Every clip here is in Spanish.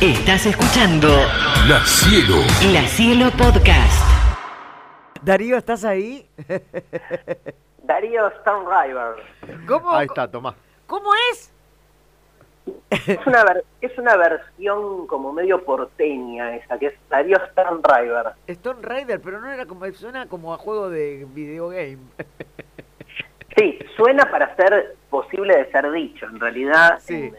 Estás escuchando La Cielo. La Cielo Podcast. Darío, ¿estás ahí? Darío River. ¿Cómo, Ahí está, Tomás. ¿Cómo es? Es una, ver- es una versión como medio porteña esa, que es Darío River. Stone Rider, pero no era como, suena como a juego de videogame. Sí, suena para ser posible de ser dicho. En realidad, Sí. en,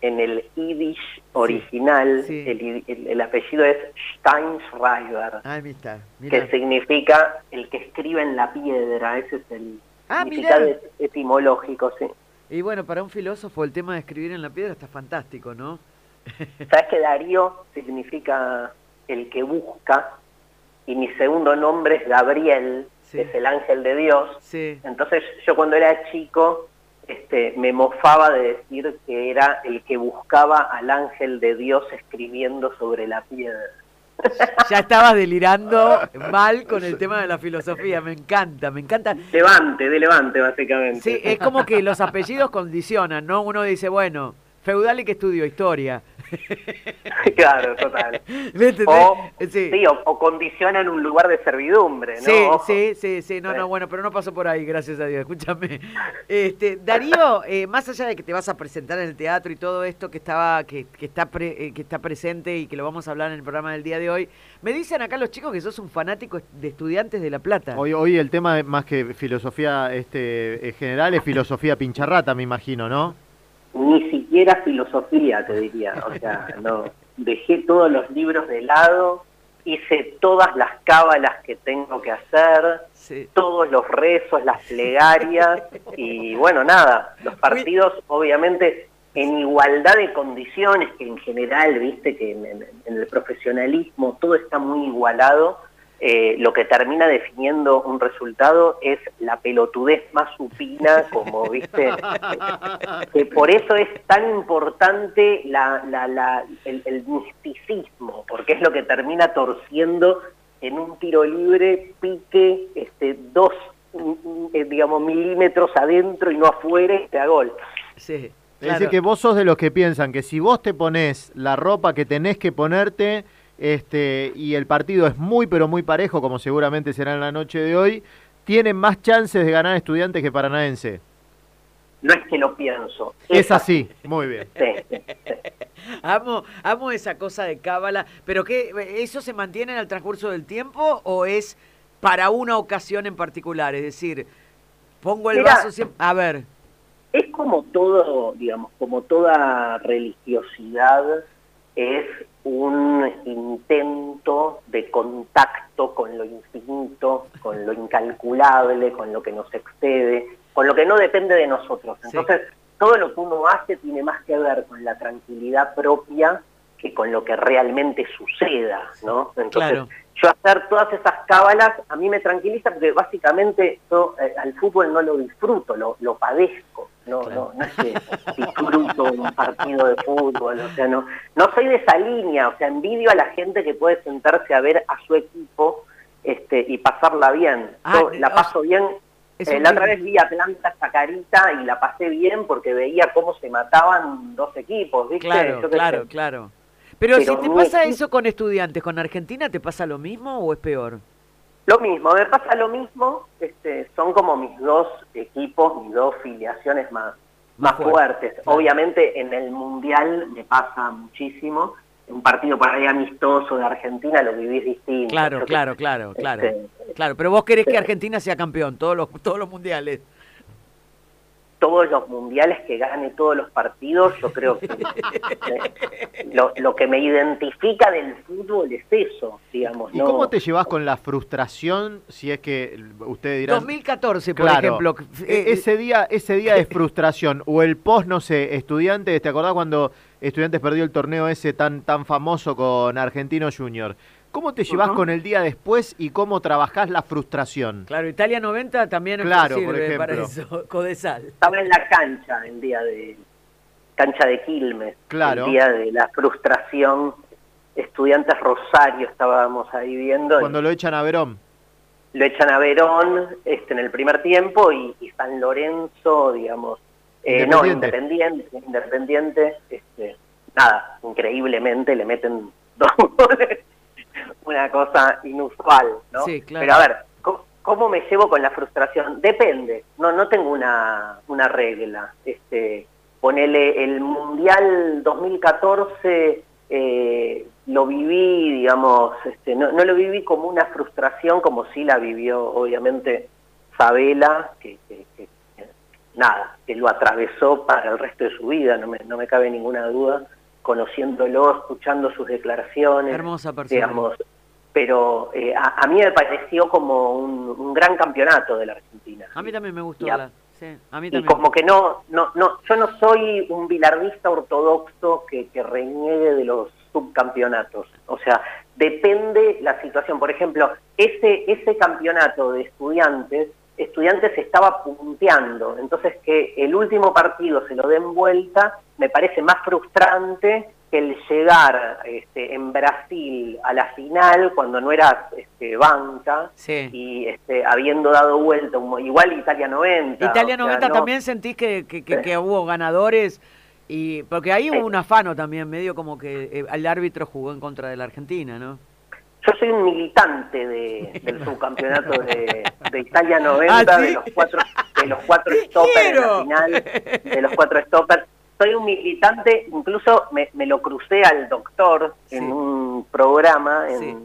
en el Yiddish original, sí. El, i- el- el apellido es Steinschreiber, Ah, que significa el que escribe en la piedra. Ese es el Ah, significado mirá. etimológico, sí. Y bueno, para un filósofo el tema de escribir en la piedra está fantástico, ¿no? ¿Sabes que Darío significa el que busca? Y mi segundo nombre es Gabriel, Sí. que es el ángel de Dios. Entonces yo cuando era chico este, me mofaba de decir que era el que buscaba al ángel de Dios escribiendo sobre la piedra. Ya estabas delirando mal con el tema de la filosofía. Me encanta, me encanta. Levante, de levante básicamente. Sí, es como que los apellidos condicionan, ¿no? Uno dice, bueno, feudal y que estudió historia. claro, total. ¿Me entendés? O, Sí. sí, o, o condicionan un lugar de servidumbre, ¿no? Sí, Ojo. sí, sí, sí, no, no, bueno, pero no pasó por ahí, gracias a Dios, escúchame. Este, Darío, eh, más allá de que te vas a presentar en el teatro y todo esto que estaba, que, que está pre- eh, que está presente y que lo vamos a hablar en el programa del día de hoy, me dicen acá los chicos que sos un fanático de estudiantes de La Plata. Hoy, hoy el tema es más que filosofía este, eh, general es filosofía pincharrata, me imagino, ¿no? Ni siquiera filosofía, te diría. O sea, no. Dejé todos los libros de lado, hice todas las cábalas que tengo que hacer, Sí. todos los rezos, las plegarias, y bueno, nada, los partidos obviamente en igualdad de condiciones, que en general, viste, que en, en- en el profesionalismo todo está muy igualado, eh, lo que termina definiendo un resultado es la pelotudez más supina, como, viste, que por eso es tan importante la, la- la- el, el misticismo, porque es lo que termina torciendo en un tiro libre, pique este, dos, eh, digamos, milímetros adentro y no afuera y te da gol. Sí. Es decir, que vos sos de los que piensan que si vos te pones la ropa que tenés que ponerte este, y el partido es muy, pero muy parejo, como seguramente será en la noche de hoy, tienen más chances de ganar estudiantes que paranaense. No es que lo pienso. Es así, muy bien. Sí, sí, sí. Amo, amo esa cosa de cábala, pero ¿qué, ¿eso se mantiene en el transcurso del tiempo o es para una ocasión en particular? Es decir, pongo el Mirá. vaso siempre... A ver, Es como todo, digamos, como toda religiosidad, es un intento de contacto con lo infinito, con lo incalculable, con lo que nos excede, con lo que no depende de nosotros. Sí. Entonces, todo lo que uno hace tiene más que ver con la tranquilidad propia que con lo que realmente suceda, ¿no? Entonces, Claro. yo hacer todas esas cábalas a mí me tranquiliza porque básicamente yo eh, al fútbol no lo disfruto, lo, lo padezco. No, no, no es que disfruto un partido de fútbol, o sea, no, no soy de esa línea, o sea, envidio a la gente que puede sentarse a ver a su equipo este, y pasarla bien. Ah, Yo la o paso bien. Eh, la otra vez vi a Atlanta Chacarita y la pasé bien porque veía cómo se mataban dos equipos, ¿viste? claro, Yo claro, sé. claro. Pero, Pero si te pasa equipo- eso con estudiantes, ¿con Argentina te pasa lo mismo o es peor? Lo mismo, me pasa lo mismo, este, son como mis dos equipos, mis dos filiaciones más, Más más fuerte, fuertes. Obviamente en el Mundial me pasa muchísimo, un partido por ahí amistoso de Argentina lo vivís distinto. Claro, claro, claro, claro. Este, Claro, pero vos querés que Argentina sea campeón, todos los, todos los mundiales. Todos los mundiales que gane todos los partidos, yo creo que eh, lo, lo que me identifica del fútbol es eso, digamos. ¿Y no- cómo te llevas con la frustración, si es que ustedes dirán... 2014, por Claro, ejemplo. e- eh, ese día ese día de frustración o el post no sé estudiantes te acordás cuando estudiantes perdió el torneo ese tan tan famoso con Argentino Junior cómo te llevas con el día después y cómo trabajás la frustración Claro, Italia 90 también Claro, sirve por ejemplo. para eso, Codesal. Estaba en la cancha el día de cancha de Quilmes, Claro. el día de la frustración. Estudiantes Rosario estábamos ahí viendo. cuando lo echan a Verón Lo echan a Verón este, en el primer tiempo y, y San Lorenzo, digamos, eh, no, Independiente. Independiente, Independiente este, nada, increíblemente le meten dos goles, una cosa inusual, ¿no? Sí, claro. Pero a ver, ¿cómo, cómo me llevo con la frustración? Depende, no, no tengo una, una regla. Este, ponele el Mundial 2014, eh, lo viví, digamos, este, no, no lo viví como una frustración como sí la vivió, obviamente, Sabela, que- que- que nada, que lo atravesó para el resto de su vida, no me, no me cabe ninguna duda, conociéndolo, escuchando sus declaraciones, Hermosa persona. digamos, pero eh, a, a mí me pareció como un, un gran campeonato de la Argentina. A mí también me gustó. La- sí, a mí Y también. como que no, no, no, yo no soy un bilardista ortodoxo que, que reniegue de los subcampeonatos. O sea, depende la situación. Por ejemplo, ese, ese campeonato de estudiantes, estudiantes estaba punteando. Entonces que el último partido se lo den vuelta, me parece más frustrante que el llegar este, en Brasil a la final cuando no eras este, banca Sí. y este, habiendo dado vuelta, igual Italia 90. Italia o sea, 90 no- también sentís que, que, que- que hubo ganadores y porque ahí hubo un afano también medio como que eh, el árbitro jugó en contra de la Argentina, ¿no? Yo soy un militante de, del subcampeonato de, de Italia 90, ¿Ah, sí? de los cuatro, de los cuatro ¡Te stoppers en la final, de los cuatro stoppers. Soy un militante, incluso me, me lo crucé al doctor Sí. en un programa. En, Sí.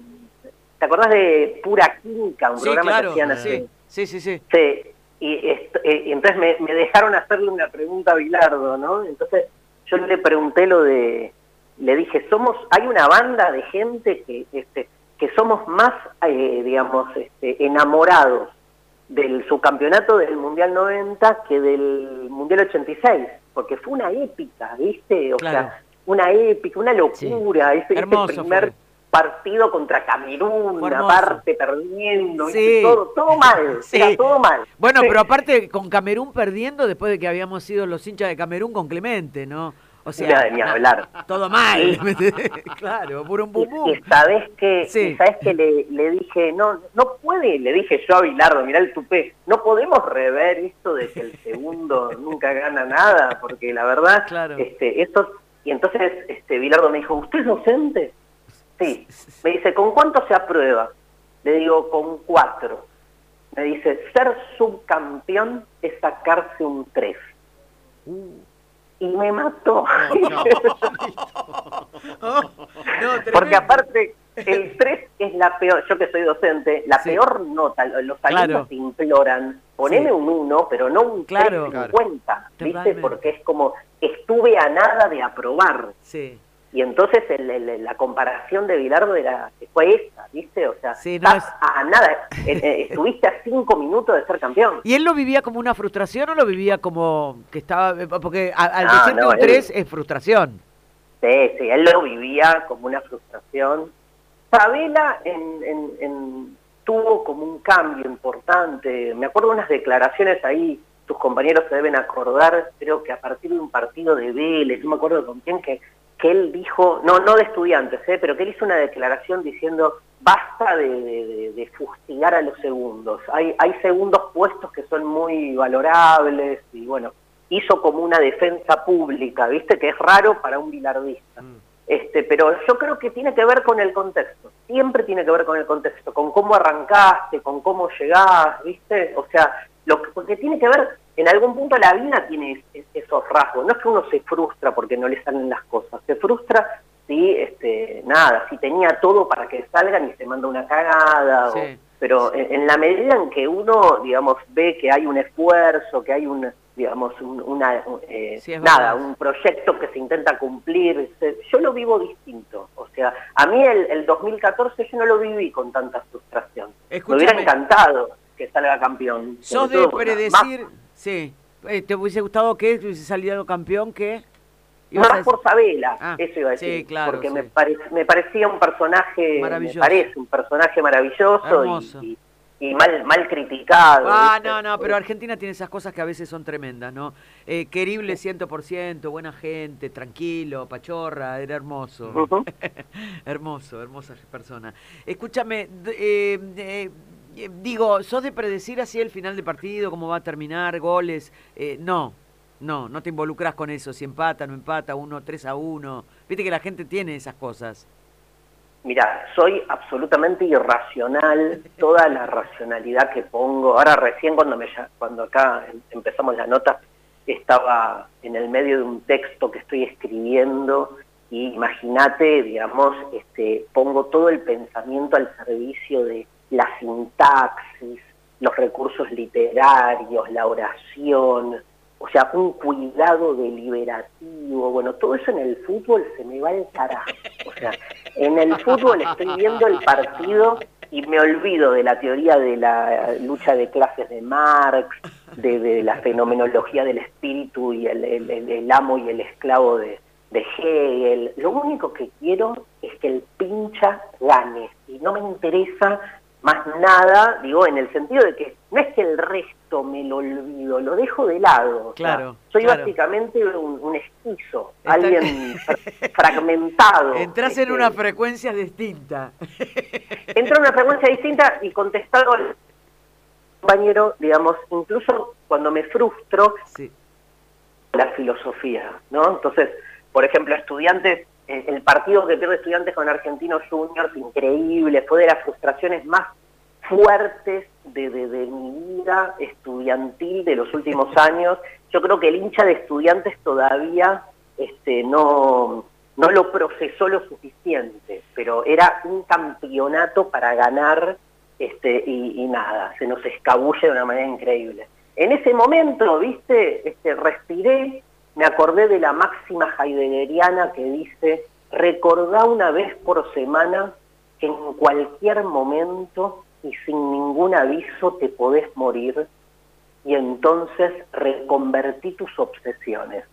¿Te acordás de Pura Química? Un programa claro. que hacían así. Sí, sí, sí, y, est- eh, y entonces me, me dejaron hacerle una pregunta a Bilardo, ¿no? Entonces yo le pregunté lo de, le dije, somos, hay una banda de gente que, este, que somos más, eh, digamos, este, enamorados del subcampeonato del Mundial 90 que del Mundial 86, porque fue una épica, ¿viste? O Claro. sea, una épica, una locura, ese, ese primer fue. partido contra Camerún, Fue una hermoso. parte perdiendo, Sí. ¿viste? todo, todo mal, Sí. era todo mal. Bueno, Sí. pero aparte con Camerún perdiendo después de que habíamos sido los hinchas de Camerún con Clemente, ¿no? O sea, Ni- ni hablar. todo mal. claro, por un Y, bum bum. y sabes que, Sí. y sabes que le, le dije, no, no puede, le dije yo a Bilardo, mirá el tupé, no podemos rever esto de que el segundo nunca gana nada, porque la verdad, Claro. este, esto, y entonces este Bilardo me dijo, ¿usted es docente? Sí. Me dice, ¿con cuánto se aprueba? Le digo, con cuatro. Me dice, ser subcampeón es sacarse un tres. Y me mató. No, Porque aparte, el 3 es la peor, yo que soy docente, la Sí. peor nota, los alumnos Claro. te imploran, poneme Sí. un 1, pero no un Claro. 350, ¿viste? Totalmente. Porque es como, estuve a nada de aprobar. Sí. Y entonces el- el- la comparación de Bilardo era, fue esa, ¿viste? O sea, Sí, no estás es- a nada, eh, eh, estuviste a cinco minutos de ser campeón. ¿Y él lo vivía como una frustración o lo vivía como que estaba.? Porque a- al No, decirte no, un él- 3 es frustración. Sí, sí, él lo vivía como una frustración. Sabela en, en- en- tuvo como un cambio importante. Me acuerdo unas declaraciones ahí, tus compañeros se deben acordar, creo que a partir de un partido de Vélez, no me acuerdo con quién, que, que él dijo, no, no de estudiantes, ¿eh? pero que él hizo una declaración diciendo, basta de, de- de- de fustigar a los segundos. Hay, hay segundos puestos que son muy valorables y bueno, hizo como una defensa pública, ¿viste? Que es raro para un bilardista. Este, pero yo creo que tiene que ver con el contexto, siempre tiene que ver con el contexto, con cómo arrancaste, con cómo llegás, ¿viste? O sea, lo que, porque tiene que ver, en algún punto la vida tiene es- es- esos rasgos, no es que uno se frustra porque no le salen las cosas, se frustra si, este, nada, si tenía todo para que salgan y se manda una cagada, o- Sí. pero en, en la medida en que uno, digamos, ve que hay un esfuerzo, que hay un, digamos, un- una, eh, Sí, nada, un proyecto que se intenta cumplir, se- yo lo vivo distinto. O sea, a mí el, el 2014 yo no lo viví con tanta frustración. Me hubiera encantado que salga campeón. ¿Sos de todo, predecir? Sí. Eh, ¿Te hubiese gustado que hubiese salido campeón? ¿Qué? Más, por Sabela, Ah, eso iba a sí, decir. claro, porque sí. me, pare- me parecía un personaje, Maravilloso. me parece un personaje maravilloso y, y- y mal, mal criticado. Ah, ¿viste? no, no, pero Argentina tiene esas cosas que a veces son tremendas, ¿no? Eh, querible 100%, buena gente, tranquilo, pachorra, era hermoso. Hermoso, hermosa persona. Escúchame, eh, eh, digo, ¿sos de predecir así el final de partido, cómo va a terminar, goles? Eh, no. No, no te involucras con eso, si empata, no empata, uno, tres a uno. Viste que la gente tiene esas cosas. Mira, soy absolutamente irracional, toda la racionalidad que pongo. Ahora recién cuando me cuando acá em, empezamos la nota estaba en el medio de un texto que estoy escribiendo y imagínate, digamos, este pongo todo el pensamiento al servicio de la sintaxis, los recursos literarios, la oración, o sea, un cuidado deliberativo, bueno, todo eso en el fútbol se me va al carajo. O sea, en el fútbol estoy viendo el partido y me olvido de la teoría de la lucha de clases de Marx, de, la fenomenología del espíritu y el, amo y el esclavo de, de Hegel. Lo único que quiero es que el pincha gane y no me interesa más nada, digo, en el sentido de que no es que el resto me lo olvido, lo dejo de lado. Claro. soy básicamente un, esquizo, alguien fragmentado. Entras en una frecuencia distinta. Entro en una frecuencia distinta y contestado al compañero, digamos, incluso cuando me frustro, la filosofía, ¿no? Entonces, por ejemplo, estudiantes el partido que pierde estudiantes con Argentinos Juniors, increíble, fue de las frustraciones más fuertes de, de, mi vida estudiantil de los últimos años. Yo creo que el hincha de estudiantes todavía este, no, no lo procesó lo suficiente, pero era un campeonato para ganar este, y, y nada, se nos escabulle de una manera increíble. En ese momento, viste, este, respiré, me acordé de la máxima heideggeriana que dice, recordá una vez por semana que en cualquier momento y sin ningún aviso te podés morir y entonces reconvertí tus obsesiones,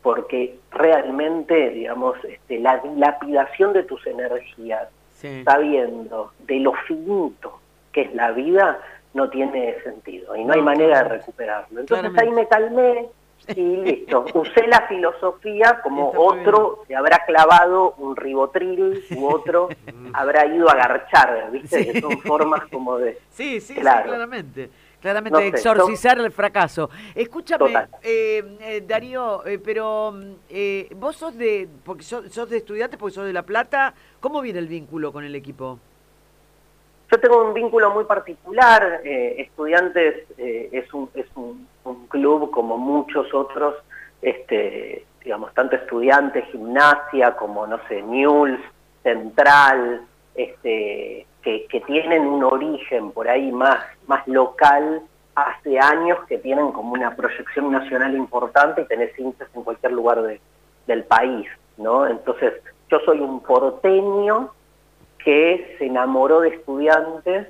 porque realmente, digamos, este, la dilapidación de tus energías, sabiendo de lo finito que es la vida, no tiene sentido y no, hay manera de recuperarlo. Entonces ahí me calmé, y listo. Usé la filosofía como otro se habrá clavado un ribotril u otro habrá ido a garchar, ¿viste? Que son formas como de... Sí, sí, claramente. Claramente, exorcizar el fracaso. Escúchame, eh, eh, Darío, eh, pero vos sos de, porque sos, sos de estudiante, porque sos de La Plata, ¿cómo viene el vínculo con el equipo? Yo tengo un vínculo muy particular, eh, Estudiantes eh, es, un, es un, club como muchos otros, este, digamos, tanto estudiantes, gimnasia, como, no sé, News, Central, este, que, tienen un origen por ahí más, más local, hace años que tienen como una proyección nacional importante y tenés hinchas en cualquier lugar de, del país, ¿no? Entonces, yo soy un porteño que se enamoró de estudiantes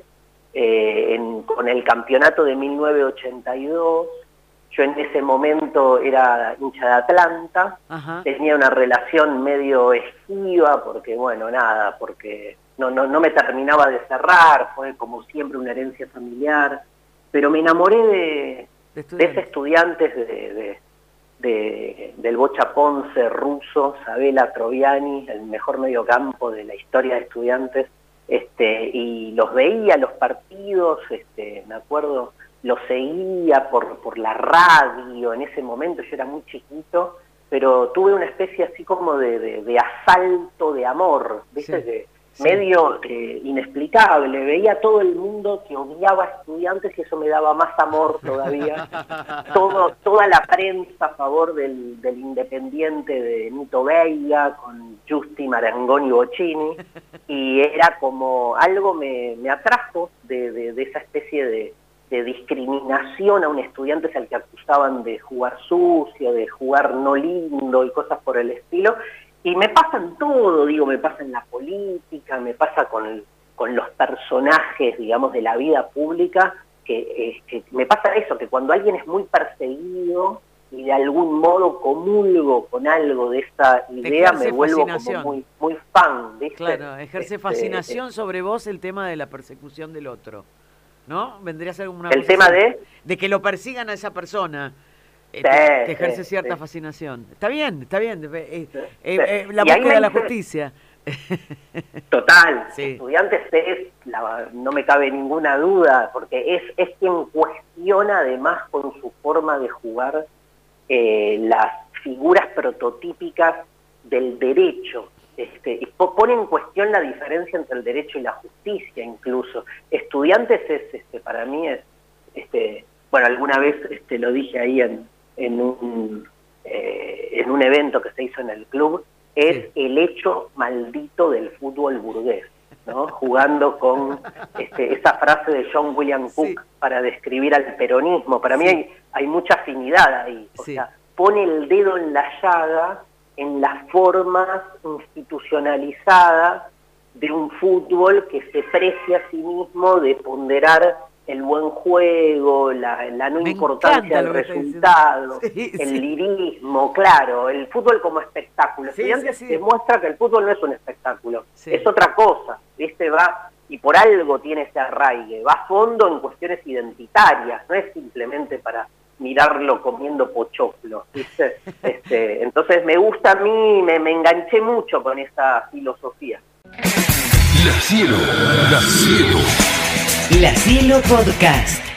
eh, con el campeonato de 1982. Yo en ese momento era hincha de Atlanta, tenía una relación medio esquiva, porque bueno, nada, porque no, no, no me terminaba de cerrar, fue como siempre una herencia familiar, pero me enamoré de, de, ese estudiante de, de, del Bocha Ponce ruso, Sabela Troviani, el mejor mediocampo de la historia de estudiantes, este, y los veía los partidos, este, me acuerdo, los seguía por, por la radio en ese momento, yo era muy chiquito, pero tuve una especie así como de, de, asalto de amor, ¿viste? Que, medio eh, inexplicable. Veía todo el mundo que odiaba a estudiantes y eso me daba más amor todavía. todo, toda la prensa a favor del, del Independiente de Nito Veiga con Justi Marangoni Bocini y era como algo me, me atrajo de, de, esa especie de, de discriminación a un estudiante al que acusaban de jugar sucio, de jugar no lindo y cosas por el estilo, y me pasa en todo, digo, me pasa en la política, me pasa con, con los personajes, digamos, de la vida pública, que, me pasa eso, que cuando alguien es muy perseguido y de algún modo comulgo con algo de esta idea, me vuelvo como muy, muy fan. ¿viste? Claro, ejerce este, fascinación sobre vos el tema de la persecución del otro. ¿No? Vendría a ser una... El tema de... De que lo persigan a esa persona que eh, ejerce cierta fascinación. Está bien, está bien. Eh, eh, la búsqueda de la justicia. Total, estudiantes es, no me cabe ninguna duda, porque es, es quien cuestiona además con su forma de jugar eh, las figuras prototípicas del derecho. Este, y pone en cuestión la diferencia entre el derecho y la justicia incluso. Estudiantes es, este, para mí es, este, bueno, alguna vez este, lo dije ahí en, en, un, eh, en un evento que se hizo en el club, es el hecho maldito del fútbol burgués. ¿no? jugando con este, esa frase de John William Cook para describir al peronismo. Para mí hay, hay mucha afinidad ahí. O sea, pone el dedo en la llaga en las formas institucionalizadas de un fútbol que se precia a sí mismo de ponderar el buen juego, la, no importancia del resultado, el lirismo, claro, el fútbol como espectáculo. demuestra que el fútbol no es un espectáculo, es otra cosa, ¿viste? Va y por algo tiene ese arraigue, va a fondo en cuestiones identitarias, no es simplemente para mirarlo comiendo pochoclo, ¿viste? Este, entonces me gusta a mí, me, me enganché mucho con esa filosofía. La cielo, la cielo. La Cielo Podcast.